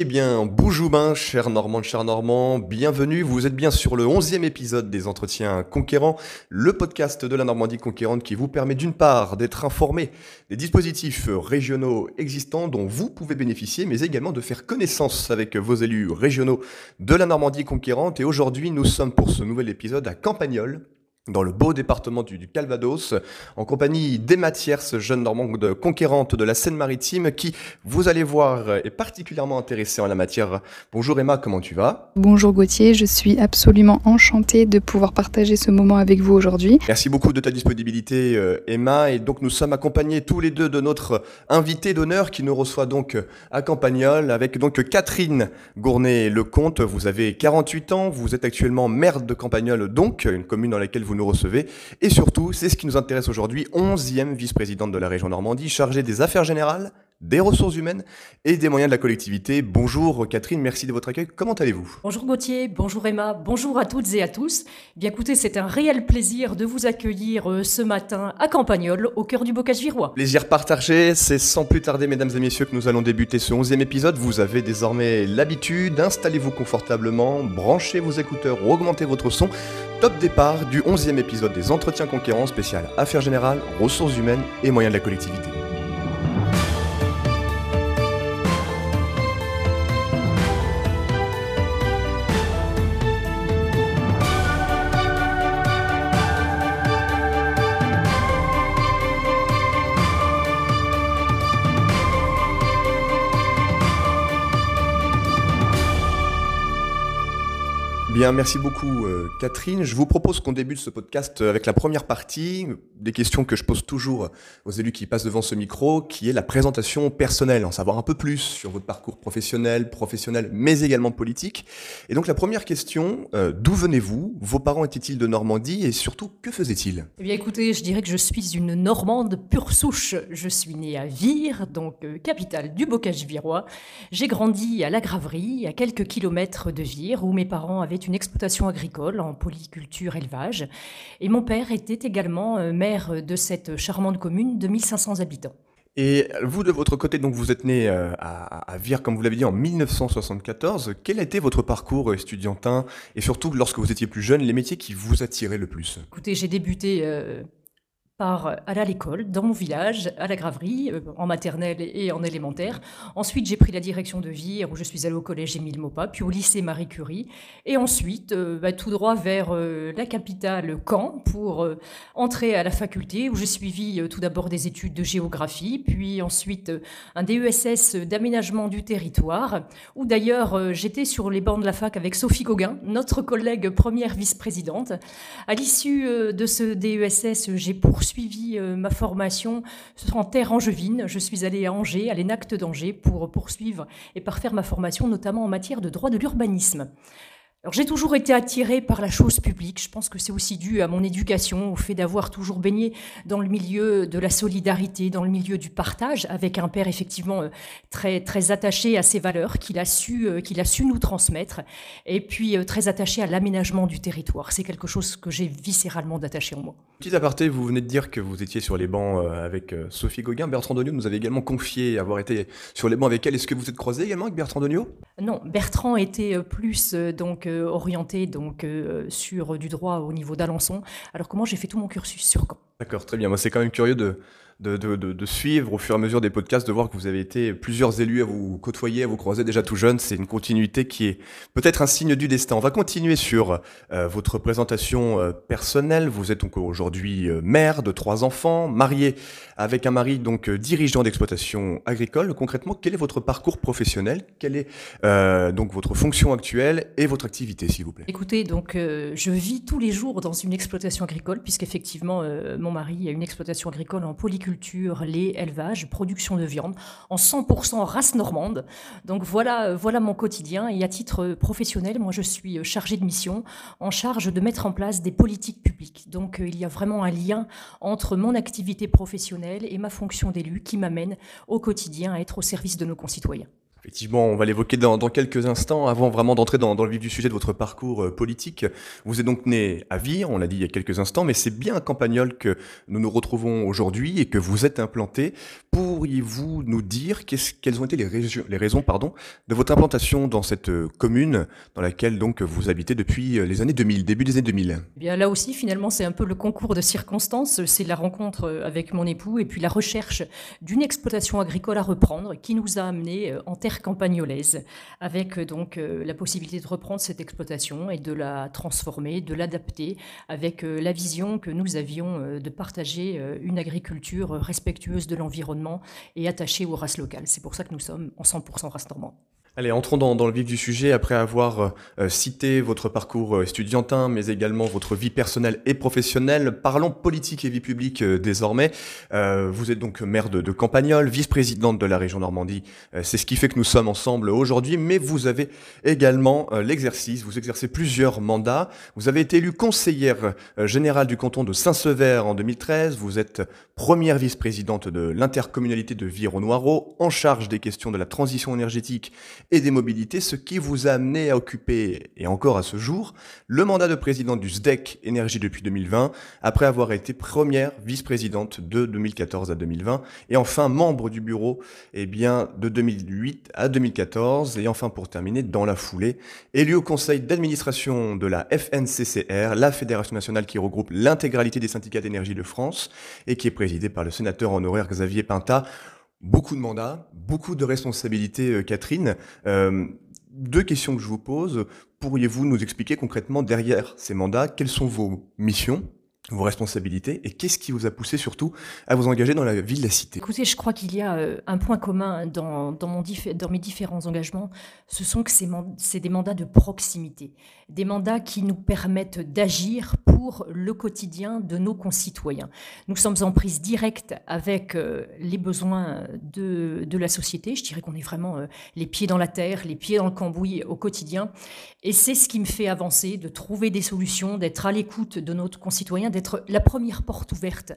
Eh bien, bonjour, cher Normand, cher Normand, bienvenue. Vous êtes bien sur le 11e épisode des Entretiens Conquérants, le podcast de la Normandie conquérante qui vous permet d'une part d'être informé des dispositifs régionaux existants dont vous pouvez bénéficier, mais également de faire connaissance avec vos élus régionaux de la Normandie conquérante. Et aujourd'hui, nous sommes pour ce nouvel épisode à Campagnol, dans le beau département du, Calvados, en compagnie d'Emma Thiers, jeune normande conquérante de la Seine-Maritime, qui, vous allez voir, est particulièrement intéressée en la matière. Bonjour Emma, comment tu vas? Bonjour Gauthier, je suis absolument enchantée de pouvoir partager ce moment avec vous aujourd'hui. Merci beaucoup de ta disponibilité euh, Emma, et donc nous sommes accompagnés tous les deux de notre invité d'honneur qui nous reçoit donc à Campagnol, avec donc Catherine Gournay-Lecomte. Vous avez 48 ans, vous êtes actuellement maire de Campagnol, donc une commune dans laquelle vous nous recevez. Et surtout, c'est ce qui nous intéresse aujourd'hui, 11e vice-présidente de la région Normandie, chargée des affaires générales, des ressources humaines et des moyens de la collectivité. Bonjour Catherine, merci de votre accueil. Comment allez-vous? Bonjour Gauthier, bonjour Emma, bonjour à toutes et à tous. Bien écoutez, c'est un réel plaisir de vous accueillir euh, ce matin à Campagnol, au cœur du bocage virois. Plaisir partagé, c'est sans plus tarder mesdames et messieurs que nous allons débuter ce 11e épisode. Vous avez désormais l'habitude, installez-vous confortablement, branchez vos écouteurs ou augmentez votre son. Top départ du 11e épisode des Entretiens Conquérants spécial Affaires Générales, Ressources Humaines et Moyens de la Collectivité. Bien, merci beaucoup Catherine. Je vous propose qu'on débute ce podcast avec la première partie, des questions que je pose toujours aux élus qui passent devant ce micro, qui est la présentation personnelle, en savoir un peu plus sur votre parcours professionnel, professionnel, mais également politique. Et donc la première question, euh, d'où venez-vous? Vos parents étaient-ils de Normandie? Et surtout, que faisaient-ils? Eh bien écoutez, je dirais que je suis une Normande pure souche. Je suis née à Vire, donc euh, capitale du bocage virois. J'ai grandi à la Graverie, à quelques kilomètres de Vire, où mes parents avaient une exploitation agricole polyculture élevage. Et mon père était également euh, maire de cette charmante commune de 1500 habitants. Et vous, de votre côté, donc vous êtes né euh, à, à Vire, comme vous l'avez dit, en 1974. Quel a été votre parcours estudiantin et surtout, lorsque vous étiez plus jeune, les métiers qui vous attiraient le plus? Écoutez, j'ai débuté euh, par aller à l'école, dans mon village, à la graverie, euh, en maternelle et en élémentaire. Ensuite, j'ai pris la direction de Vire, où je suis allée au collège Émile Maupas, puis au lycée Marie Curie. Et ensuite, euh, bah, tout droit vers euh, la capitale Caen, pour entrer à la faculté, où j'ai suivi tout d'abord des études de géographie, puis ensuite un DESS d'aménagement du territoire, où d'ailleurs j'étais sur les bancs de la fac avec Sophie Gauguin, notre collègue première vice-présidente. À l'issue de ce DESS, j'ai poursuivi suivi euh, ma formation en terre angevine. Je suis allée à Angers, à l'ENACT d'Angers, pour poursuivre et parfaire ma formation, notamment en matière de droit de l'urbanisme. Alors j'ai toujours été attirée par la chose publique. Je pense que c'est aussi dû à mon éducation, au fait d'avoir toujours baigné dans le milieu de la solidarité, dans le milieu du partage, avec un père effectivement euh, très très attaché à ses valeurs qu'il a su euh, qu'il a su nous transmettre, et puis euh, très attaché à l'aménagement du territoire. C'est quelque chose que j'ai viscéralement d'attaché en moi. Petit aparté, vous venez de dire que vous étiez sur les bancs avec Sophie Gauguin. Bertrand Doniot nous avait également confié avoir été sur les bancs avec elle. Est-ce que vous êtes croisé également avec Bertrand Doniot Non, Bertrand était plus donc orienté donc euh, sur du droit au niveau d'Alençon, alors moi j'ai fait tout mon cursus sur Caen? D'accord, très bien. Moi c'est quand même curieux de, de, de, de, suivre au fur et à mesure des podcasts, de voir que vous avez été plusieurs élus à vous côtoyer, à vous croiser déjà tout jeune. C'est une continuité qui est peut-être un signe du destin. On va continuer sur euh, votre présentation euh, personnelle. Vous êtes donc aujourd'hui euh, mère de trois enfants, mariée avec un mari donc dirigeant d'exploitation agricole. Concrètement, quel est votre parcours professionnel? Quelle est donc votre fonction actuelle et votre activité, s'il vous plaît? Écoutez, donc je vis tous les jours dans une exploitation agricole, puisqu'effectivement mon mari a une exploitation agricole en polyculture culture, lait, élevage, production de viande en 100% race normande. Donc voilà, voilà mon quotidien. Et à titre professionnel, moi je suis chargée de mission en charge de mettre en place des politiques publiques. Donc il y a vraiment un lien entre mon activité professionnelle et ma fonction d'élu qui m'amène au quotidien à être au service de nos concitoyens. Effectivement, on va l'évoquer dans, quelques instants. Avant vraiment d'entrer dans, le vif du sujet de votre parcours euh, politique, vous êtes donc né à Vire, on l'a dit il y a quelques instants, mais c'est bien à Campagnol que nous nous retrouvons aujourd'hui et que vous êtes implanté. Pourriez-vous nous dire quelles ont été les, raisons, pardon, de votre implantation dans cette euh, commune dans laquelle donc vous habitez depuis euh, les années 2000, début des années 2000 eh Bien là aussi, finalement, c'est un peu le concours de circonstances. C'est la rencontre avec mon époux et puis la recherche d'une exploitation agricole à reprendre qui nous a amené en terre campagnolaise, avec euh, donc euh, la possibilité de reprendre cette exploitation et de la transformer, de l'adapter, avec euh, la vision que nous avions de partager une agriculture respectueuse de l'environnement et attachée aux races locales. C'est pour ça que nous sommes en 100% race normande. Allez, entrons dans, le vif du sujet. Après avoir euh, euh, cité votre parcours euh, estudiantin, mais également votre vie personnelle et professionnelle, parlons politique et vie publique désormais. vous êtes donc maire de, de Campagnol, vice-présidente de la région Normandie. C'est ce qui fait que nous sommes ensemble aujourd'hui, mais vous avez également l'exercice, vous exercez plusieurs mandats. Vous avez été élue conseillère générale du canton de Saint-Sever en 2013. Vous êtes première vice-présidente de l'intercommunalité de Vire-au-Noireau, en charge des questions de la transition énergétique et des mobilités, ce qui vous a amené à occuper, et encore à ce jour, le mandat de président du SDEC Énergie depuis 2020, après avoir été première vice-présidente de 2014 à 2020, et enfin membre du bureau eh bien, de 2008 à 2014, et enfin pour terminer, dans la foulée, élu au conseil d'administration de la FNCCR, la Fédération nationale qui regroupe l'intégralité des syndicats d'énergie de France, et qui est présidée par le sénateur honoraire Xavier Pinta beaucoup de mandats, beaucoup de responsabilités, euh, Catherine. Euh, deux questions que je vous pose. Pourriez-vous nous expliquer concrètement derrière ces mandats, quelles sont vos missions? Vos responsabilités et qu'est-ce qui vous a poussé surtout à vous engager dans la vie de la cité? Écoutez, je crois qu'il y a euh, un point commun dans, dans, mon dans mes différents engagements, ce sont que c'est des mandats de proximité, des mandats qui nous permettent d'agir pour le quotidien de nos concitoyens. Nous sommes en prise directe avec euh, les besoins de, de, la société, je dirais qu'on est vraiment euh, les pieds dans la terre, les pieds dans le cambouis au quotidien, et c'est ce qui me fait avancer, de trouver des solutions, d'être à l'écoute de nos concitoyens, d'être la première porte ouverte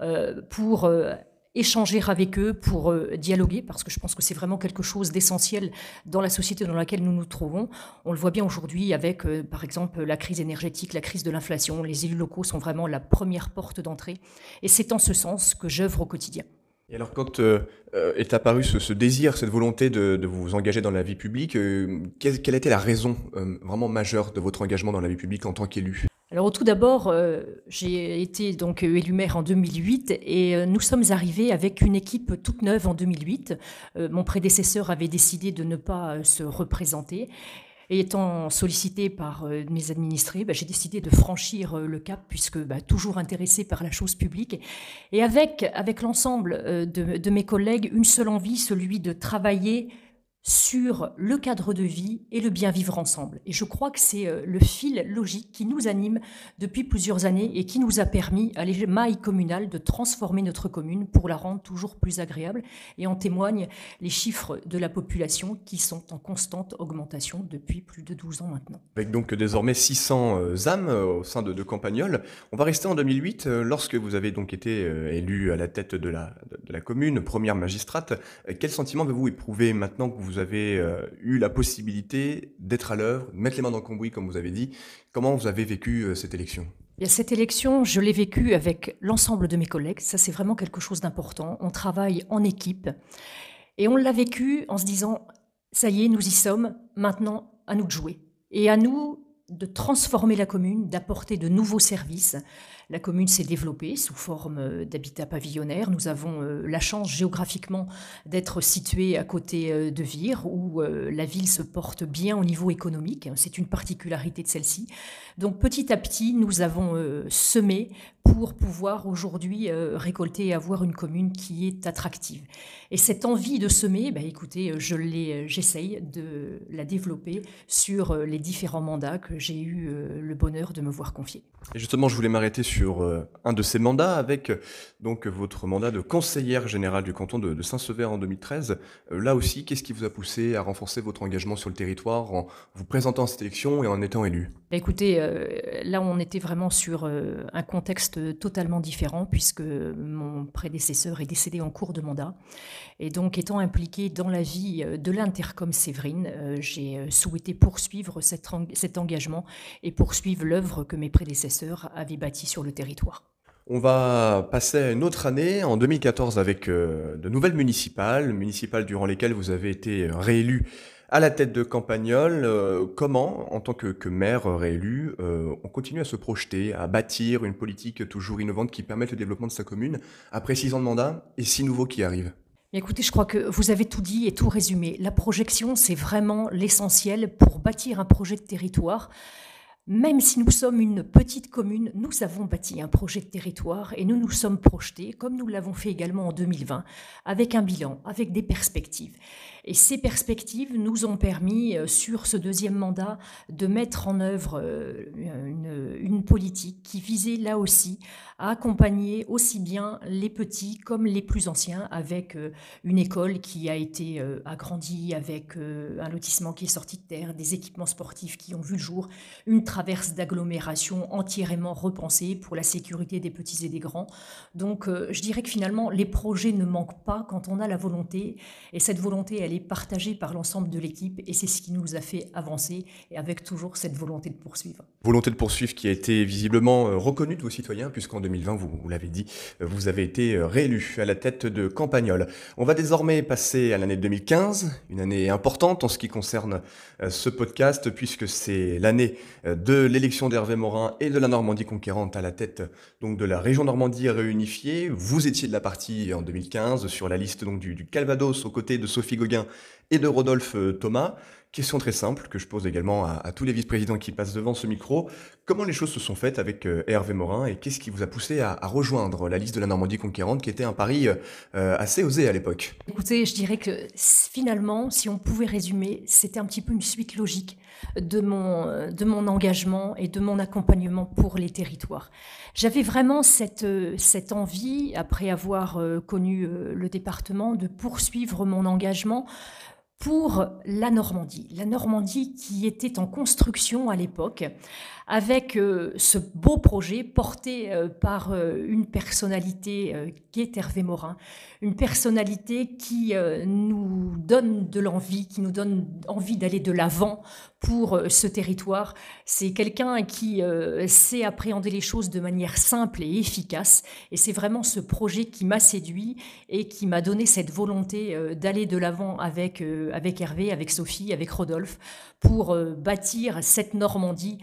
euh, pour euh, échanger avec eux, pour euh, dialoguer, parce que je pense que c'est vraiment quelque chose d'essentiel dans la société dans laquelle nous nous trouvons. On le voit bien aujourd'hui avec, par exemple, la crise énergétique, la crise de l'inflation. Les élus locaux sont vraiment la première porte d'entrée. Et c'est en ce sens que j'œuvre au quotidien. Et alors, quand est apparu ce, désir, cette volonté de, vous engager dans la vie publique, quelle, été la raison vraiment majeure de votre engagement dans la vie publique en tant qu'élu? Alors tout d'abord, euh, j'ai été donc élu maire en 2008 et euh, nous sommes arrivés avec une équipe toute neuve en 2008. Euh, mon prédécesseur avait décidé de ne pas se représenter. Et étant sollicité par mes administrés, bah, j'ai décidé de franchir le cap puisque bah, toujours intéressé par la chose publique. Et avec, avec l'ensemble de mes collègues, une seule envie, celui de travailler sur le cadre de vie et le bien vivre ensemble. Et je crois que c'est euh, le fil logique qui nous anime depuis plusieurs années et qui nous a permis, à l'émail communal, de transformer notre commune pour la rendre toujours plus agréable. Et en témoignent les chiffres de la population qui sont en constante augmentation depuis plus de 12 ans maintenant. Avec donc désormais 600 euh, âmes euh, au sein de, de Campagnol. On va rester en 2008, lorsque vous avez donc été élu à la tête de la, de la commune, première magistrate. Quel sentiment avez-vous éprouvé maintenant que vous vous avez euh, eu la possibilité d'être à l'œuvre, de mettre les mains dans le cambouis, comme vous avez dit. Comment vous avez vécu euh, cette élection? Cette élection, je l'ai vécue avec l'ensemble de mes collègues. Ça, c'est vraiment quelque chose d'important. On travaille en équipe. Et on l'a vécu en se disant, ça y est, nous y sommes. Maintenant, à nous de jouer. Et à nous de transformer la commune, d'apporter de nouveaux services. La commune s'est développée sous forme euh, d'habitat pavillonnaire. Nous avons euh, la chance géographiquement d'être situés à côté euh, de Vire, où la ville se porte bien au niveau économique. C'est une particularité de celle-ci. Donc petit à petit, nous avons semé pour pouvoir aujourd'hui récolter et avoir une commune qui est attractive. Et cette envie de semer, bah, écoutez, je j'essaye de la développer sur les différents mandats que j'ai eu le bonheur de me voir confier. Justement, je voulais m'arrêter sur sur euh, un de ces mandats avec euh, donc votre mandat de conseillère générale du canton de, Saint-Sever en 2013. Euh, là aussi, qu'est-ce qui vous a poussé à renforcer votre engagement sur le territoire en vous présentant à cette élection et en étant élu? Bah, Écoutez, là on était vraiment sur un contexte totalement différent puisque mon prédécesseur est décédé en cours de mandat. Et donc étant impliqué dans la vie de l'Intercom Séverine, j'ai souhaité poursuivre cet engagement et poursuivre l'œuvre que mes prédécesseurs avaient bâtie sur le territoire. On va passer à une autre année, en 2014, avec euh, de nouvelles municipales, municipales durant lesquelles vous avez été réélu à la tête de Campagnol. Euh, comment, en tant que, maire réélu, euh, on continue à se projeter, à bâtir une politique toujours innovante qui permette le développement de sa commune après six ans de mandat et six nouveaux qui arrivent? Écoutez, je crois que vous avez tout dit et tout résumé. La projection, c'est vraiment l'essentiel pour bâtir un projet de territoire. Même si nous sommes une petite commune, nous avons bâti un projet de territoire et nous nous sommes projetés, comme nous l'avons fait également en 2020, avec un bilan, avec des perspectives. Et ces perspectives nous ont permis, euh, sur ce deuxième mandat, de mettre en œuvre euh, une, politique qui visait là aussi à accompagner aussi bien les petits comme les plus anciens avec euh, une école qui a été agrandie, avec un lotissement qui est sorti de terre, des équipements sportifs qui ont vu le jour, une traverse d'agglomération entièrement repensée pour la sécurité des petits et des grands. Donc je dirais que finalement, les projets ne manquent pas quand on a la volonté. Et cette volonté, elle partagé par l'ensemble de l'équipe et c'est ce qui nous a fait avancer et avec toujours cette volonté de poursuivre. Volonté de poursuivre qui a été visiblement euh, reconnue de vos citoyens puisqu'en 2020, vous, l'avez dit, euh, vous avez été euh, réélu à la tête de Campagnol. On va désormais passer à l'année 2015, une année importante en ce qui concerne ce podcast puisque c'est l'année de l'élection d'Hervé Morin et de la Normandie conquérante à la tête donc de la région Normandie réunifiée. Vous étiez de la partie en 2015 sur la liste donc du, du Calvados aux côtés de Sophie Gauguin et de Rodolphe euh, Thomas. Question très simple que je pose également à, tous les vice-présidents qui passent devant ce micro. Comment les choses se sont faites avec euh, Hervé Morin et qu'est-ce qui vous a poussé à, rejoindre la liste de la Normandie conquérante qui était un pari euh, assez osé à l'époque? Écoutez, je dirais que finalement, si on pouvait résumer, c'était un petit peu une suite logique de mon, de mon engagement et de mon accompagnement pour les territoires. J'avais vraiment cette, cette envie, après avoir connu le département, de poursuivre mon engagement pour la Normandie. La Normandie qui était en construction à l'époque, avec euh, ce beau projet porté euh, par euh, une personnalité qui est Hervé Morin, une personnalité qui nous donne de l'envie, qui nous donne envie d'aller de l'avant pour ce territoire. C'est quelqu'un qui sait appréhender les choses de manière simple et efficace, et c'est vraiment ce projet qui m'a séduit et qui m'a donné cette volonté d'aller de l'avant avec, avec Hervé, avec Sophie, avec Rodolphe, pour bâtir cette Normandie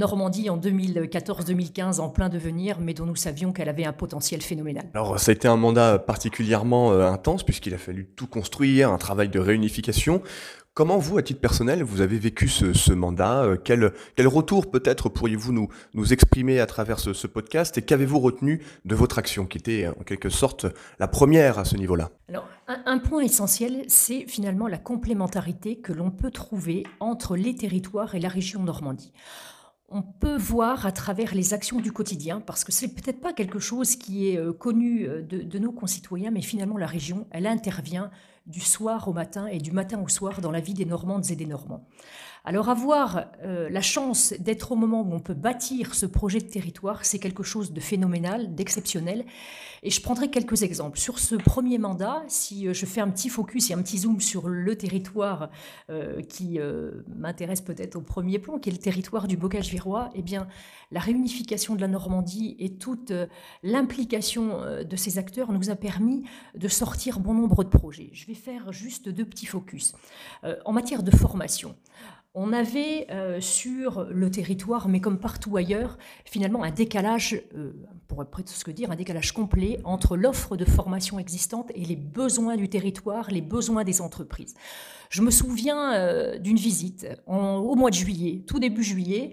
Normandie en 2014-2015 en plein devenir, mais dont nous savions qu'elle avait un potentiel phénoménal. Alors ça a été un mandat particulièrement euh, intense puisqu'il a fallu tout construire, un travail de réunification. Comment vous, à titre personnel, vous avez vécu ce, mandat euh, quel, quel, retour peut-être pourriez-vous nous, nous exprimer à travers ce, podcast et qu'avez-vous retenu de votre action qui était en quelque sorte la première à ce niveau-là? Alors un, un point essentiel, c'est finalement la complémentarité que l'on peut trouver entre les territoires et la région Normandie on peut voir à travers les actions du quotidien, parce que c'est peut-être pas quelque chose qui est euh, connu euh, de, nos concitoyens, mais finalement la région, elle intervient du soir au matin et du matin au soir dans la vie des Normandes et des Normands. Alors avoir euh, la chance d'être au moment où on peut bâtir ce projet de territoire, c'est quelque chose de phénoménal, d'exceptionnel. Et je prendrai quelques exemples. Sur ce premier mandat, si euh, je fais un petit focus et un petit zoom sur le territoire euh, qui m'intéresse peut-être au premier plan, qui est le territoire du Bocage-Virois, eh bien, la réunification de la Normandie et toute l'implication de ces acteurs nous a permis de sortir bon nombre de projets. Je vais faire juste deux petits focus. en matière de formation, on avait euh, sur le territoire, mais comme partout ailleurs, finalement un décalage, euh, pour presque dire, un décalage complet entre l'offre de formation existante et les besoins du territoire, les besoins des entreprises. Je me souviens euh, d'une visite au mois de juillet, tout début juillet,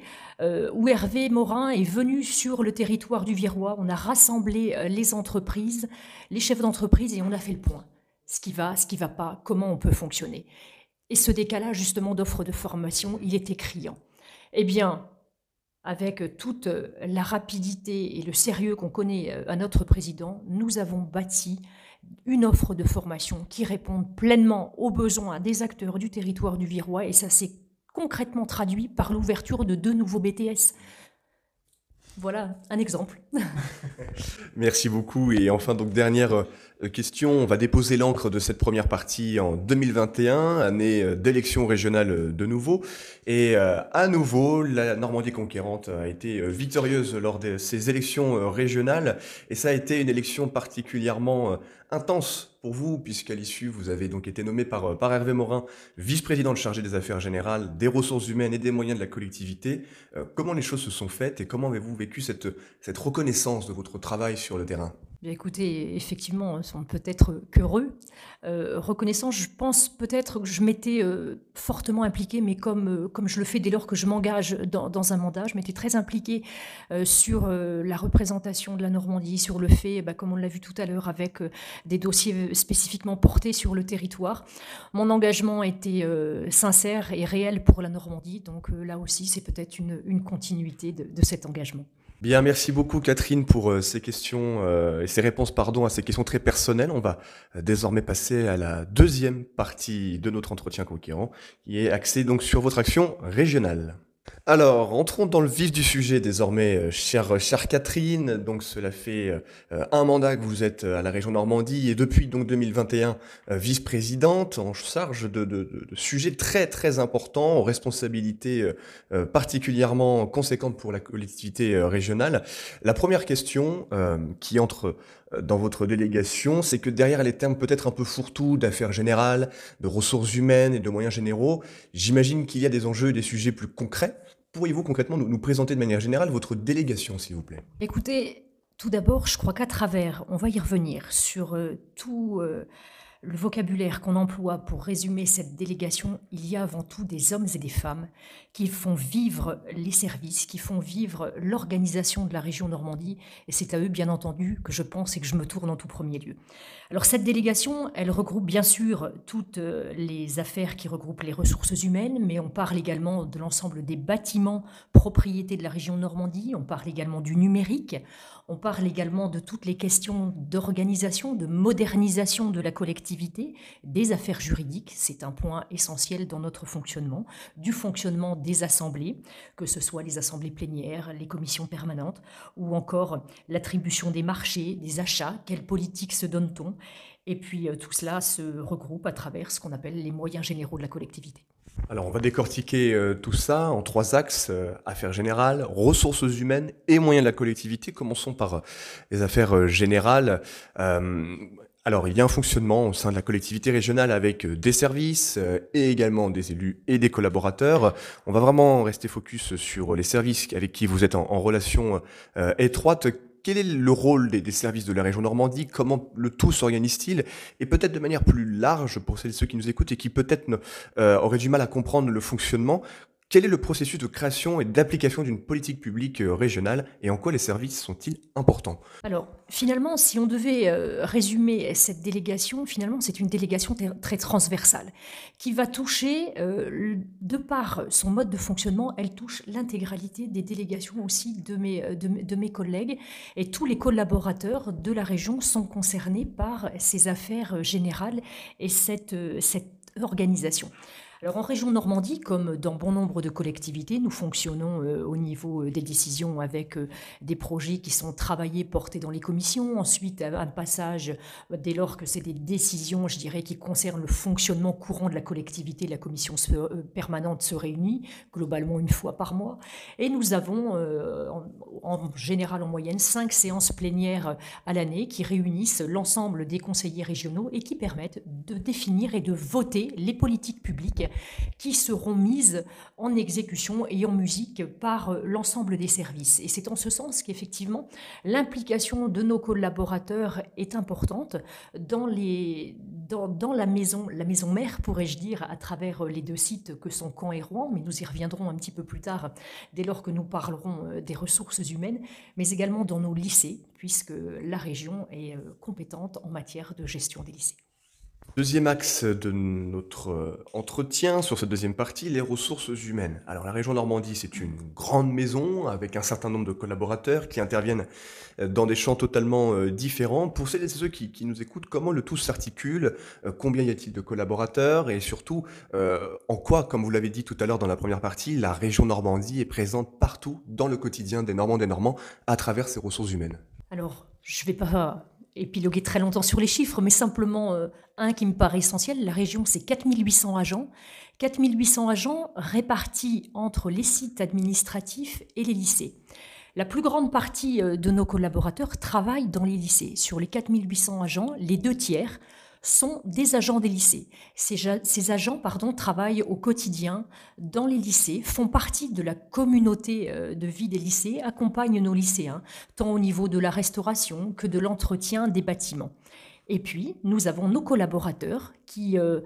où Hervé Morin est venu sur le territoire du Virois. On a rassemblé les entreprises, les chefs d'entreprise, et on a fait le point. Ce qui va, ce qui va pas, comment on peut fonctionner. Et ce décalage justement d'offres de formation, il était criant. Eh bien, avec toute la rapidité et le sérieux qu'on connaît à notre président, nous avons bâti une offre de formation qui réponde pleinement aux besoins des acteurs du territoire du Virois et ça s'est concrètement traduit par l'ouverture de deux nouveaux BTS. Voilà un exemple. Merci beaucoup. Et enfin, donc dernière euh, question, on va déposer l'encre de cette première partie en 2021, année euh, d'élection régionale euh, de nouveau. Et à nouveau, la Normandie conquérante a été victorieuse lors de ces élections régionales. Et ça a été une élection particulièrement intense pour vous, puisqu'à l'issue, vous avez donc été nommé par, par Hervé Morin, vice-président chargé des affaires générales, des ressources humaines et des moyens de la collectivité. comment les choses se sont faites et comment avez-vous vécu cette, cette reconnaissance de votre travail sur le terrain? Écoutez, effectivement, on sont peut-être qu'heureux. Euh, reconnaissant, je pense peut-être que je m'étais euh, fortement impliquée, mais comme, euh, comme je le fais dès lors que je m'engage dans, un mandat, je m'étais très impliquée sur la représentation de la Normandie, sur le fait, bah, comme on l'a vu tout à l'heure, avec des dossiers spécifiquement portés sur le territoire. Mon engagement était sincère et réel pour la Normandie, donc là aussi, c'est peut-être une, continuité de cet engagement. Bien, merci beaucoup Catherine pour euh, ces questions euh, et ces réponses pardon à ces questions très personnelles. On va euh, désormais passer à la deuxième partie de notre entretien conquérant qui est axée donc sur votre action régionale. Alors, entrons dans le vif du sujet désormais, euh, chère, chère Catherine. Donc, cela fait euh, un mandat que vous êtes euh, à la région Normandie et depuis donc 2021 vice-présidente en charge de, de, de, sujets très très importants, aux responsabilités particulièrement conséquentes pour la collectivité régionale. La première question qui entre dans votre délégation, c'est que derrière les termes peut-être un peu fourre-tout d'affaires générales, de ressources humaines et de moyens généraux, j'imagine qu'il y a des enjeux et des sujets plus concrets. Pourriez-vous concrètement nous, présenter de manière générale votre délégation, s'il vous plaît? Écoutez, tout d'abord, je crois qu'à travers, on va y revenir sur euh, tout... Euh, le vocabulaire qu'on emploie pour résumer cette délégation, il y a avant tout des hommes et des femmes qui font vivre les services, qui font vivre l'organisation de la région Normandie, et c'est à eux, bien entendu, que je pense et que je me tourne en tout premier lieu. Alors cette délégation, elle regroupe bien sûr toutes euh, les affaires qui regroupent les ressources humaines, mais on parle également de l'ensemble des bâtiments propriétés de la région Normandie, on parle également du numérique, on parle également de toutes les questions d'organisation, de modernisation de la collectivité, des affaires juridiques, c'est un point essentiel dans notre fonctionnement, du fonctionnement des assemblées, que ce soit les assemblées plénières, les commissions permanentes, ou encore l'attribution des marchés, des achats, quelle politique se donne-t-on Et puis euh, tout cela se regroupe à travers ce qu'on appelle les moyens généraux de la collectivité. Alors, on va décortiquer euh, tout ça en trois axes euh, affaires générales, ressources humaines et moyens de la collectivité. Commençons par euh, les affaires générales. alors, il y a un fonctionnement au sein de la collectivité régionale avec des services et également des élus et des collaborateurs. On va vraiment rester focus sur les services avec qui vous êtes en, en relation étroite quel est le rôle des, services de la région Normandie? Comment le tout s'organise-t-il? Et peut-être de manière plus large pour celles et ceux qui nous écoutent et qui peut-être euh, auraient du mal à comprendre le fonctionnement, quel est le processus de création et d'application d'une politique publique euh, régionale et en quoi les services sont-ils importants? Alors, finalement, si on devait euh, résumer cette délégation, finalement, c'est une délégation très transversale qui va toucher, euh, de par son mode de fonctionnement, elle touche l'intégralité des délégations aussi de mes, de, mes collègues et tous les collaborateurs de la région sont concernés par ces affaires générales et cette, cette organisation. Alors en région Normandie, comme dans bon nombre de collectivités, nous fonctionnons euh, au niveau euh, des décisions avec euh, des projets qui sont travaillés, portés dans les commissions. Ensuite, un passage, dès lors que c'est des décisions, je dirais, qui concernent le fonctionnement courant de la collectivité, la commission permanente se réunit globalement une fois par mois. Et nous avons en, général, en moyenne, cinq séances plénières à l'année qui réunissent l'ensemble des conseillers régionaux et qui permettent de définir et de voter les politiques publiques qui seront mises en exécution et en musique par euh, l'ensemble des services. Et c'est en ce sens qu'effectivement, l'implication de nos collaborateurs est importante dans, les, dans, la maison, la maison mère, pourrais-je dire, à travers euh, les deux sites que sont Caen et Rouen, mais nous y reviendrons un petit peu plus tard dès lors que nous parlerons euh, des ressources humaines, mais également dans nos lycées, puisque la région est compétente en matière de gestion des lycées. Deuxième axe de notre euh, entretien sur cette deuxième partie, les ressources humaines. Alors la région Normandie, c'est une grande maison avec un certain nombre de collaborateurs qui interviennent euh, dans des champs totalement euh, différents. Pour celles et ceux qui, nous écoutent, comment le tout s'articule Combien y a-t-il de collaborateurs Et surtout, en quoi, comme vous l'avez dit tout à l'heure dans la première partie, la région Normandie est présente partout dans le quotidien des Normands et des Normands à travers ses ressources humaines? Alors, je ne vais pas épiloguer très longtemps sur les chiffres, mais simplement euh, un qui me paraît essentiel. La région, c'est 4800 agents. 4800 agents répartis entre les sites administratifs et les lycées. La plus grande partie euh, de nos collaborateurs travaillent dans les lycées. Sur les 4800 agents, les deux tiers sont des agents des lycées. Ces, agents pardon, travaillent au quotidien dans les lycées, font partie de la communauté euh, de vie des lycées, accompagnent nos lycéens, tant au niveau de la restauration que de l'entretien des bâtiments. Et puis, nous avons nos collaborateurs qui, euh,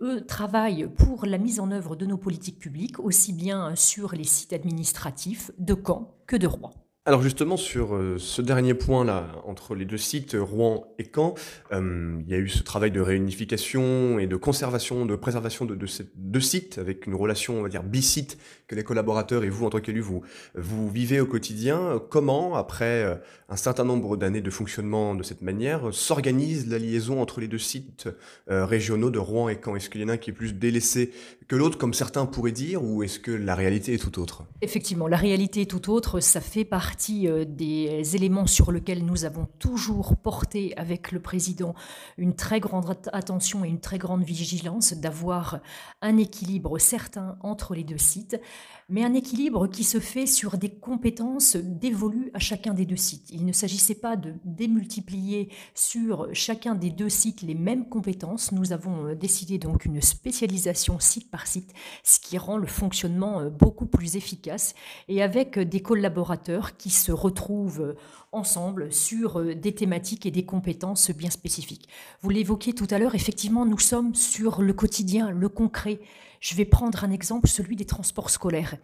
eux, travaillent pour la mise en œuvre de nos politiques publiques, aussi bien sur les sites administratifs de Caen que de Rouen. Alors justement sur euh, ce dernier point là entre les deux sites Rouen et Caen, euh, il y a eu ce travail de réunification et de conservation, de préservation de, ces deux sites avec une relation on va dire bicite que les collaborateurs et vous en tant qu'élu vous vous vivez au quotidien. Comment après euh, un certain nombre d'années de fonctionnement de cette manière s'organise la liaison entre les deux sites régionaux de Rouen et Caen? Est-ce qu'il y en a un qui est plus délaissé que l'autre comme certains pourraient dire ou est-ce que la réalité est tout autre? Effectivement, la réalité est tout autre. Ça fait partie euh, des éléments sur lesquels nous avons toujours porté avec le président une très grande attention et une très grande vigilance, d'avoir un équilibre certain entre les deux sites mais un équilibre qui se fait sur des compétences dévolues à chacun des deux sites. Il ne s'agissait pas de démultiplier sur chacun des deux sites les mêmes compétences. Nous avons euh, décidé donc une spécialisation site par site, ce qui rend le fonctionnement euh, beaucoup plus efficace et avec des collaborateurs qui se retrouvent ensemble sur euh, des thématiques et des compétences bien spécifiques. Vous l'évoquiez tout à l'heure, effectivement, nous sommes sur le quotidien, le concret. Je vais prendre un exemple, celui des transports scolaires.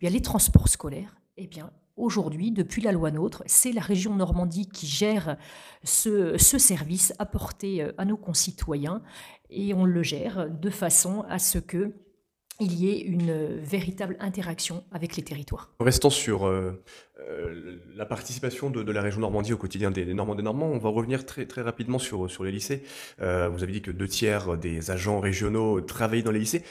Eh les transports scolaires, eh bien, aujourd'hui, depuis la loi NOTRe, c'est la région Normandie qui gère ce, ce, service apporté euh, à nos concitoyens et on le gère de façon à ce que il y ait une véritable interaction avec les territoires. Restons sur euh, euh, la participation de, la région Normandie au quotidien des, Normands des Normands. On va revenir très, très rapidement sur, sur les lycées. Euh, vous avez dit que deux tiers des agents régionaux travaillent dans les lycées.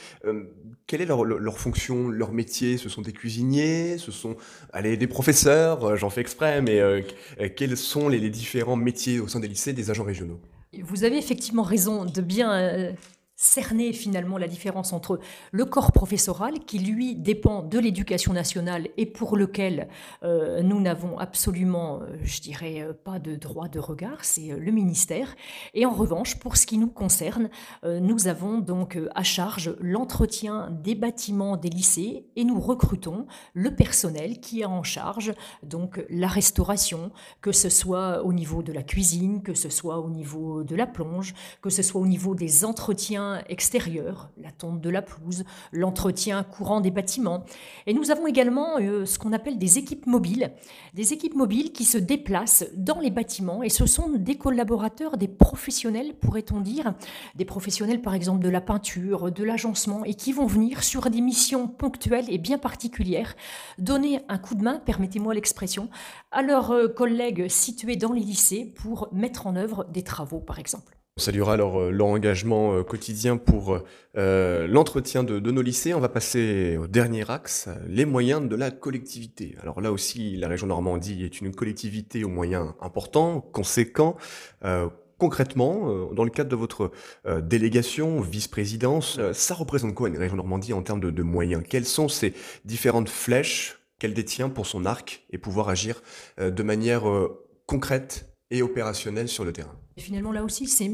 quelle est leur, fonction, leur métier? Ce sont des cuisiniers? Ce sont allez, des professeurs? J'en fais exprès, mais quels sont les différents métiers au sein des lycées des agents régionaux? Vous avez effectivement raison de bien cerner finalement la différence entre le corps professoral qui lui dépend de l'éducation nationale et pour lequel euh, nous n'avons absolument, euh, je dirais, euh, pas de droit de regard, c'est le ministère. Et en revanche, pour ce qui nous concerne, nous avons donc à charge l'entretien des bâtiments des lycées et nous recrutons le personnel qui a en charge donc la restauration, que ce soit au niveau de la cuisine, que ce soit au niveau de la plonge, que ce soit au niveau des entretiens extérieur, la tonte de la pelouse, l'entretien courant des bâtiments. Et nous avons également euh, ce qu'on appelle des équipes mobiles, des équipes mobiles qui se déplacent dans les bâtiments et ce sont des collaborateurs, des professionnels, pourrait-on dire, des professionnels par exemple de la peinture, de l'agencement et qui vont venir sur des missions ponctuelles et bien particulières, donner un coup de main, permettez-moi l'expression, à leurs euh, collègues situés dans les lycées pour mettre en œuvre des travaux par exemple. On saluera leur, euh, leur engagement euh, quotidien pour euh, l'entretien de, nos lycées. On va passer au dernier axe, les moyens de la collectivité. Alors là aussi, la région Normandie est une collectivité aux moyens importants, conséquents. concrètement, dans le cadre de votre délégation, vice-présidence, ça représente quoi une région Normandie en termes de, de moyens? Quelles sont ces différentes flèches? Qu'elle détient pour son arc et pouvoir agir de manière concrète et opérationnelle sur le terrain? Finalement, là aussi, c'est,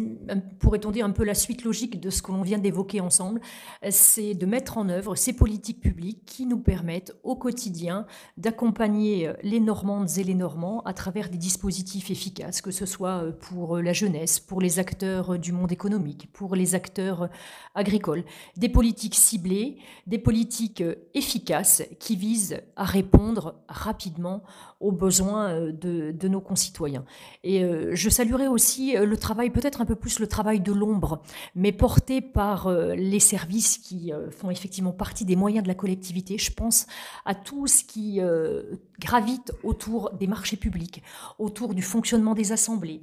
pourrait-on dire, un peu la suite logique de ce que l'on vient d'évoquer ensemble, c'est de mettre en œuvre ces politiques publiques qui nous permettent au quotidien d'accompagner les Normandes et les Normands à travers des dispositifs efficaces, que ce soit pour la jeunesse, pour les acteurs du monde économique, pour les acteurs agricoles, des politiques ciblées, des politiques efficaces qui visent à répondre rapidement aux besoins de, de nos concitoyens. Et euh, je saluerai aussi aussi le travail, peut-être un peu plus le travail de l'ombre, mais porté par les services qui font effectivement partie des moyens de la collectivité. Je pense à tout ce qui gravite autour des marchés publics, autour du fonctionnement des assemblées.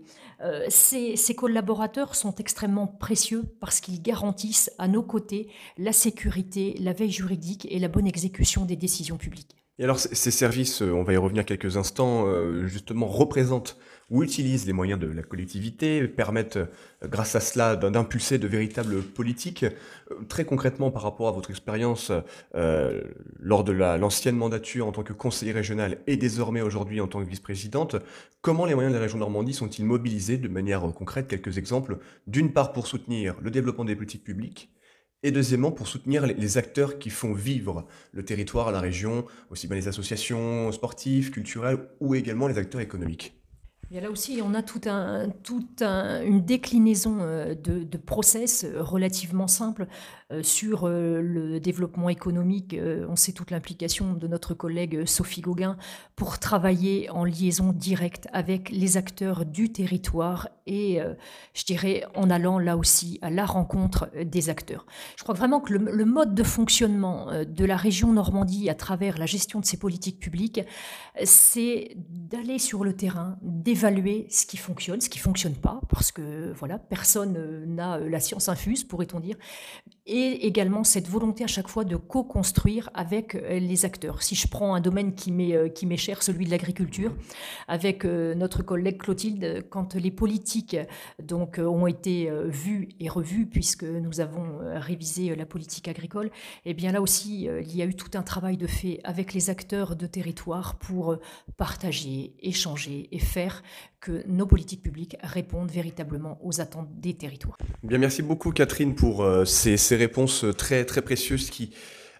ces, collaborateurs sont extrêmement précieux parce qu'ils garantissent à nos côtés la sécurité, la veille juridique et la bonne exécution des décisions publiques. Et alors ces services, euh, on va y revenir quelques instants, euh, justement représentent ou utilisent les moyens de la collectivité, permettent euh, grâce à cela d'impulser de véritables politiques. Très concrètement par rapport à votre expérience lors de l'ancienne mandature en tant que conseiller régional et désormais aujourd'hui en tant que vice-présidente, comment les moyens de la région Normandie sont-ils mobilisés de manière concrète? Quelques exemples. D'une part pour soutenir le développement des politiques publiques, et deuxièmement pour soutenir les acteurs qui font vivre le territoire, la région, aussi bien les associations sportives, culturelles ou également les acteurs économiques. Et là aussi, on a toute un, une déclinaison euh, de, de process relativement simple euh, sur euh, le développement économique. On sait toute l'implication de notre collègue Sophie Gauguin pour travailler en liaison directe avec les acteurs du territoire et, je dirais, en allant là aussi à la rencontre des acteurs. Je crois vraiment que le, le mode de fonctionnement de la région Normandie à travers la gestion de ses politiques publiques, c'est d'aller sur le terrain, d'évaluer évaluer ce qui fonctionne, ce qui fonctionne pas, parce que voilà, personne euh, n'a euh, la science infuse, pourrait-on dire, et également cette volonté à chaque fois de co-construire avec euh, les acteurs. Si je prends un domaine qui m'est qui m'est cher, celui de l'agriculture, avec notre collègue Clotilde, quand les politiques donc ont été vues et revues, puisque nous avons révisé la politique agricole, eh bien là aussi il y a eu tout un travail de fait avec les acteurs de territoire pour partager, échanger et faire que nos politiques publiques répondent véritablement aux attentes des territoires. Bien, merci beaucoup Catherine pour euh, ces, ces, réponses très très précieuses qui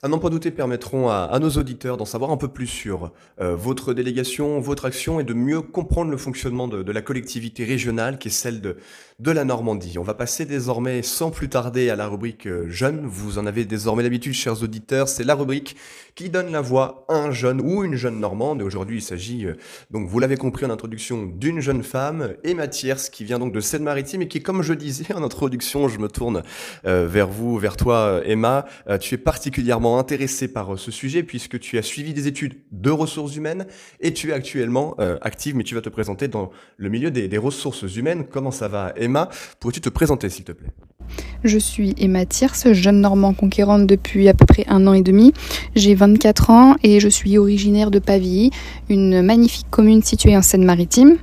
à n'en pas douter, permettront à, nos auditeurs d'en savoir un peu plus sur euh, votre délégation, votre action et de mieux comprendre le fonctionnement de, la collectivité régionale qui est celle de, de la Normandie. On va passer désormais sans plus tarder à la rubrique euh, jeune. Vous en avez désormais l'habitude, chers auditeurs. C'est la rubrique qui donne la voix à un jeune ou une jeune Normande. Et aujourd'hui, il s'agit, euh, donc vous l'avez compris en introduction, d'une jeune femme, Emma Thiers, qui vient donc de Seine-Maritime et qui, comme je disais en introduction, je me tourne vers vous, vers toi, Emma. tu es particulièrement intéressé par euh, ce sujet puisque tu as suivi des études de ressources humaines et tu es actuellement euh, active, mais tu vas te présenter dans le milieu des, ressources humaines. Comment ça va, Emma? Pourrais-tu te présenter, s'il te plaît? Je suis Emma Thierce, jeune normand conquérante depuis à peu près un an et demi. J'ai 24 ans et je suis originaire de Pavilly, une magnifique commune située en Seine-Maritime.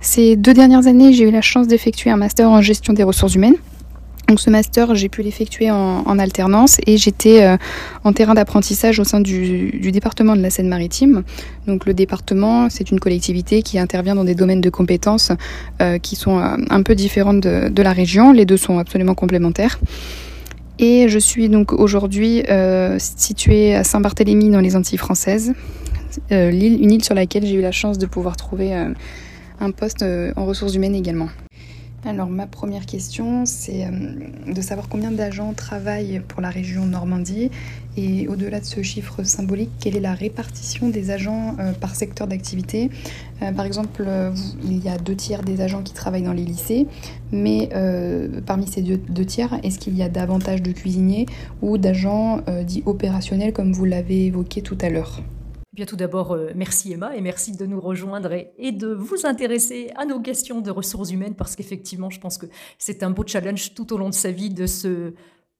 Ces deux dernières années, j'ai eu la chance d'effectuer un master en gestion des ressources humaines donc ce master, j'ai pu l'effectuer en, alternance et j'étais euh, en terrain d'apprentissage au sein du, département de la Seine-Maritime. Donc le département, c'est une collectivité qui intervient dans des domaines de compétences euh, qui sont euh, un peu différents de, la région. Les deux sont absolument complémentaires. Et je suis donc aujourd'hui située à Saint-Barthélemy dans les Antilles françaises, une île sur laquelle j'ai eu la chance de pouvoir trouver un poste en ressources humaines également. Alors ma première question, c'est euh, de savoir combien d'agents travaillent pour la région Normandie. Et au-delà de ce chiffre symbolique, quelle est la répartition des agents euh, par secteur d'activité? Euh, Par exemple, il y a deux tiers des agents qui travaillent dans les lycées, mais parmi ces deux, tiers, est-ce qu'il y a davantage de cuisiniers ou d'agents dits opérationnels comme vous l'avez évoqué tout à l'heure? Bien tout d'abord, euh, merci Emma et merci de nous rejoindre et, de vous intéresser à nos questions de ressources humaines parce qu'effectivement, je pense que c'est un beau challenge tout au long de sa vie de se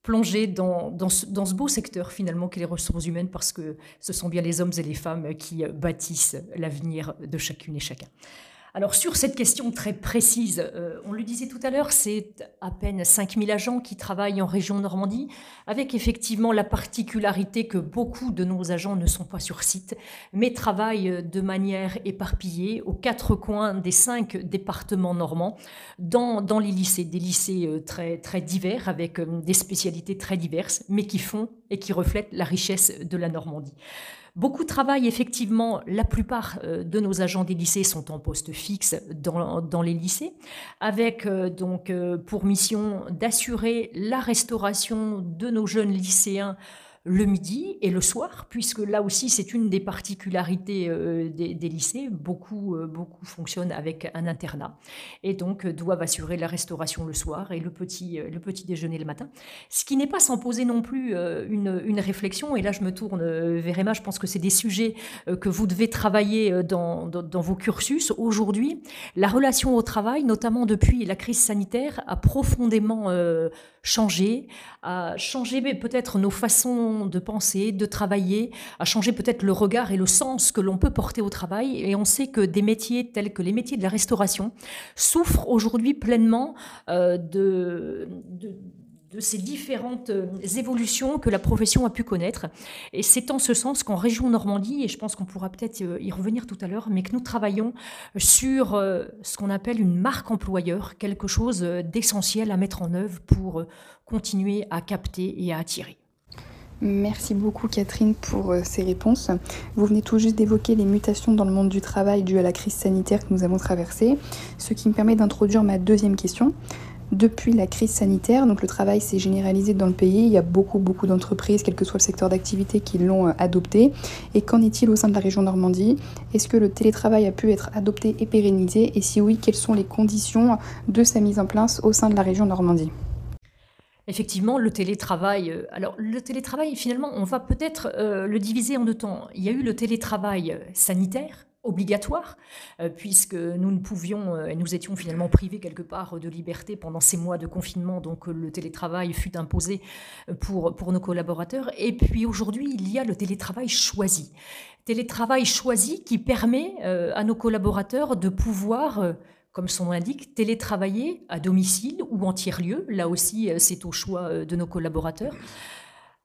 plonger dans, ce, dans ce beau secteur finalement qu'est les ressources humaines parce que ce sont bien les hommes et les femmes qui bâtissent l'avenir de chacune et chacun. Alors sur cette question très précise, euh, on le disait tout à l'heure, c'est à peine 5000 agents qui travaillent en région Normandie, avec effectivement la particularité que beaucoup de nos agents ne sont pas sur site, mais travaillent de manière éparpillée aux quatre coins des cinq départements normands, dans, les lycées, des lycées euh, très, très divers, avec euh, des spécialités très diverses, mais qui font et qui reflètent la richesse de la Normandie. Beaucoup travaillent effectivement, la plupart euh, de nos agents des lycées sont en poste fixe dans, dans les lycées, avec euh, donc euh, pour mission d'assurer la restauration de nos jeunes lycéens le midi et le soir, puisque là aussi c'est une des particularités euh, des, lycées. Beaucoup, euh, beaucoup fonctionnent avec un internat et donc doivent assurer la restauration le soir et le petit, le petit déjeuner le matin. Ce qui n'est pas sans poser non plus une, réflexion, et là je me tourne vers Emma, je pense que c'est des sujets que vous devez travailler dans, dans vos cursus. Aujourd'hui, la relation au travail, notamment depuis la crise sanitaire, a profondément changé, a changé peut-être nos façons de penser, de travailler, a changé peut-être le regard et le sens que l'on peut porter au travail. Et on sait que des métiers tels que les métiers de la restauration souffrent aujourd'hui pleinement euh, de, de de ces différentes euh, évolutions que la profession a pu connaître. Et c'est en ce sens qu'en région Normandie, et je pense qu'on pourra peut-être euh, y revenir tout à l'heure, mais que nous travaillons sur euh, ce qu'on appelle une marque employeur, quelque chose d'essentiel à mettre en œuvre pour continuer à capter et à attirer. Merci beaucoup Catherine pour ces réponses. Vous venez tout juste d'évoquer les mutations dans le monde du travail dues à la crise sanitaire que nous avons traversée, ce qui me permet d'introduire ma deuxième question. Depuis la crise sanitaire, donc le travail s'est généralisé dans le pays. Il y a beaucoup, beaucoup d'entreprises, quel que soit le secteur d'activité, qui l'ont euh, adopté. Et qu'en est-il au sein de la région Normandie? Est-ce que le télétravail a pu être adopté et pérennisé? Et si oui, quelles sont les conditions de sa mise en place au sein de la région Normandie? Effectivement, le télétravail. Euh, alors, le télétravail, finalement, on va peut-être euh, le diviser en deux temps. Il y a eu le télétravail sanitaire, obligatoire, euh, puisque nous ne pouvions, euh, et nous étions finalement privés quelque part de liberté pendant ces mois de confinement, donc euh, le télétravail fut imposé pour, pour nos collaborateurs. Et puis aujourd'hui, il y a le télétravail choisi. Télétravail choisi qui permet à nos collaborateurs de pouvoir comme son nom l'indique, télétravailler à domicile ou en tiers-lieu. Là aussi, c'est au choix de nos collaborateurs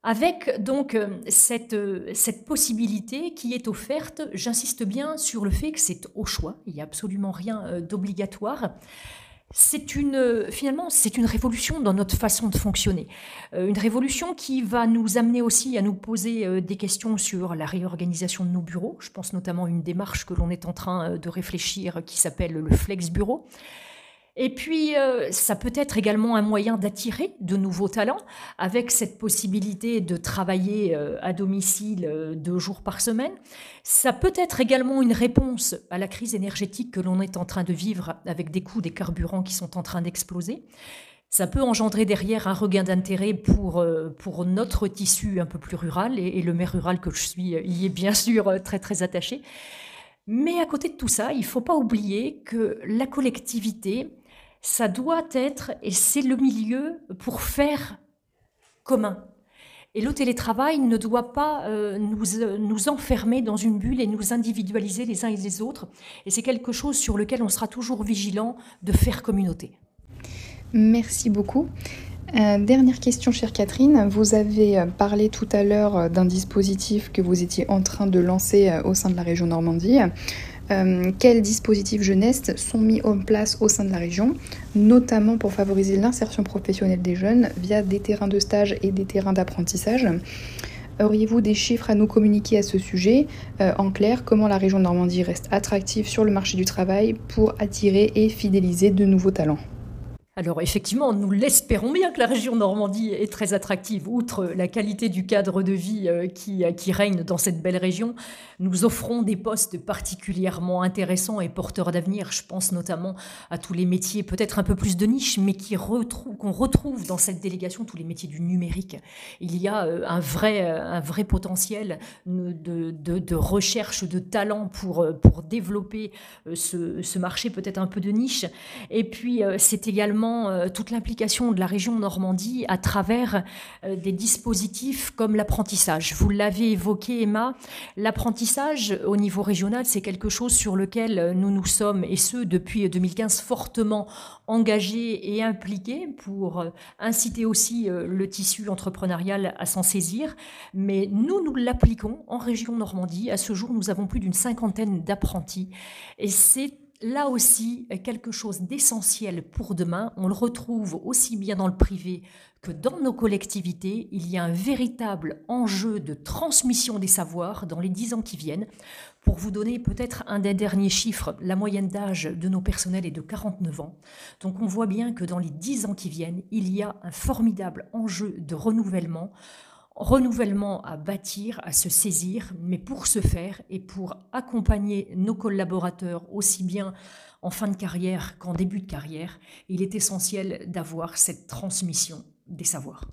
avec donc euh, cette, euh, cette possibilité qui est offerte, j'insiste bien sur le fait que c'est au choix, il n'y a absolument rien euh, d'obligatoire. C'est une, finalement, c'est une révolution dans notre façon de fonctionner. Une révolution qui va nous amener aussi à nous poser des questions sur la réorganisation de nos bureaux. Je pense notamment à une démarche que l'on est en train de réfléchir qui s'appelle le Flex Bureau. Et puis, euh, ça peut être également un moyen d'attirer de nouveaux talents avec cette possibilité de travailler euh, à domicile euh, deux jours par semaine. Ça peut être également une réponse à la crise énergétique que l'on est en train de vivre avec des coûts des carburants qui sont en train d'exploser. Ça peut engendrer derrière un regain d'intérêt pour, pour notre tissu un peu plus rural et, et le maire rural que je suis y est bien sûr très très attaché. Mais à côté de tout ça, il ne faut pas oublier que la collectivité, ça doit être, et c'est le milieu pour faire commun. Et le télétravail ne doit pas euh, nous, euh, nous, enfermer dans une bulle et nous individualiser les uns et les autres. Et c'est quelque chose sur lequel on sera toujours vigilant de faire communauté. Merci beaucoup. Euh, dernière question, chère Catherine. Vous avez parlé tout à l'heure d'un dispositif que vous étiez en train de lancer au sein de la région Normandie. Euh, quels dispositifs jeunesse sont mis en place au sein de la région, notamment pour favoriser l'insertion professionnelle des jeunes via des terrains de stage et des terrains d'apprentissage. Auriez-vous des chiffres à nous communiquer à ce sujet? Euh, En clair, comment la région Normandie reste attractive sur le marché du travail pour attirer et fidéliser de nouveaux talents? Alors effectivement, nous l'espérons bien que la région Normandie est très attractive, outre la qualité du cadre de vie euh, qui, qui règne dans cette belle région. Nous offrons des postes particulièrement intéressants et porteurs d'avenir. Je pense notamment à tous les métiers peut-être un peu plus de niche, mais qui qu'on retrouve dans cette délégation, tous les métiers du numérique. Il y a euh, un vrai, euh, un vrai potentiel de, de, de recherche de talent pour, pour développer ce, ce marché peut-être un peu de niche. Et puis c'est également euh, toute l'implication de la région Normandie à travers euh, des dispositifs comme l'apprentissage. Vous l'avez évoqué, Emma, l'apprentissage au niveau régional, c'est quelque chose sur lequel euh, nous nous sommes, et ce depuis 2015, fortement engagés et impliqués pour inciter aussi le tissu entrepreneurial à s'en saisir. Mais nous, nous l'appliquons en région Normandie. À ce jour, nous avons plus d'une cinquantaine d'apprentis. Et c'est là aussi quelque chose d'essentiel pour demain. On le retrouve aussi bien dans le privé que dans nos collectivités. Il y a un véritable enjeu de transmission des savoirs dans les dix ans qui viennent. Pour vous donner peut-être un des derniers chiffres, la moyenne d'âge de nos personnels est de 49 ans. Donc on voit bien que dans les dix ans qui viennent, il y a un formidable enjeu de renouvellement renouvellement à bâtir, à se saisir, mais pour ce faire et pour accompagner nos collaborateurs aussi bien en fin de carrière qu'en début de carrière, il est essentiel d'avoir cette transmission des savoirs.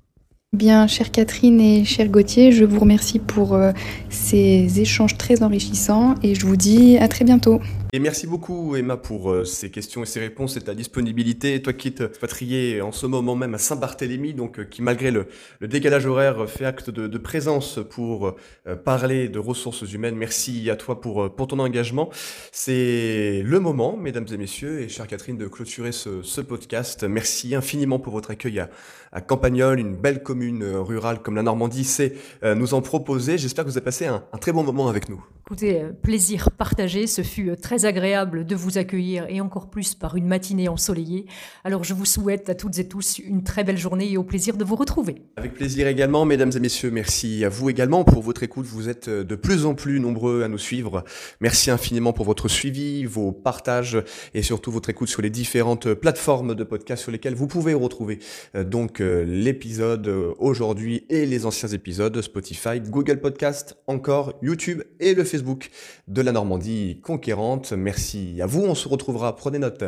Bien, chère Catherine et cher Gauthier, je vous remercie pour euh, ces échanges très enrichissants et je vous dis à très bientôt. Et merci beaucoup Emma pour euh, ces questions et ces réponses et ta disponibilité. Toi qui te patrié en ce moment même à Saint-Barthélemy, donc euh, qui malgré le, décalage horaire fait acte de, présence pour euh, parler de ressources humaines. Merci à toi pour, pour ton engagement. C'est le moment, mesdames et messieurs, et chère Catherine, de clôturer ce, podcast. Merci infiniment pour votre accueil à, à Campagnol, une belle commune rurale comme la Normandie sait nous en proposer. J'espère que vous avez passé un, un très bon moment avec nous. Écoutez, plaisir partagé. Ce fut très agréable de vous accueillir et encore plus par une matinée ensoleillée. Alors je vous souhaite à toutes et tous une très belle journée et au plaisir de vous retrouver. Avec plaisir également, mesdames et messieurs, merci à vous également pour votre écoute. Vous êtes de plus en plus nombreux à nous suivre. Merci infiniment pour votre suivi, vos partages et surtout votre écoute sur les différentes plateformes de podcast sur lesquelles vous pouvez retrouver euh, donc euh, l'épisode euh, aujourd'hui et les anciens épisodes Spotify, Google Podcast, encore YouTube et le Facebook de la Normandie conquérante. Merci à vous. On se retrouvera, prenez note,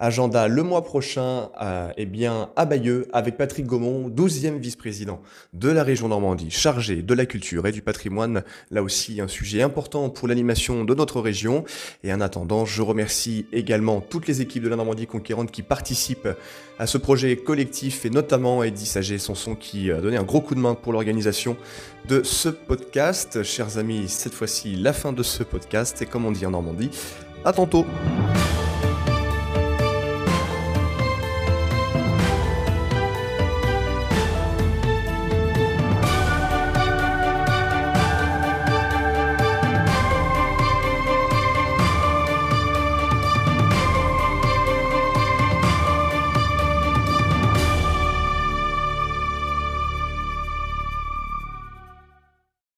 agenda le mois prochain eh bien, à Bayeux avec Patrick Gaumont, 12e vice-président de la région Normandie, chargé de la culture et du patrimoine. Là aussi, un sujet important pour l'animation de notre région. Et en attendant, je remercie également toutes les équipes de la Normandie conquérante qui participent à ce projet collectif et notamment Eddie Saget, son son qui a donné un gros coup de main pour l'organisation de ce podcast. Chers amis, cette fois-ci, la fin de ce podcast et comme on dit en Normandie, à tantôt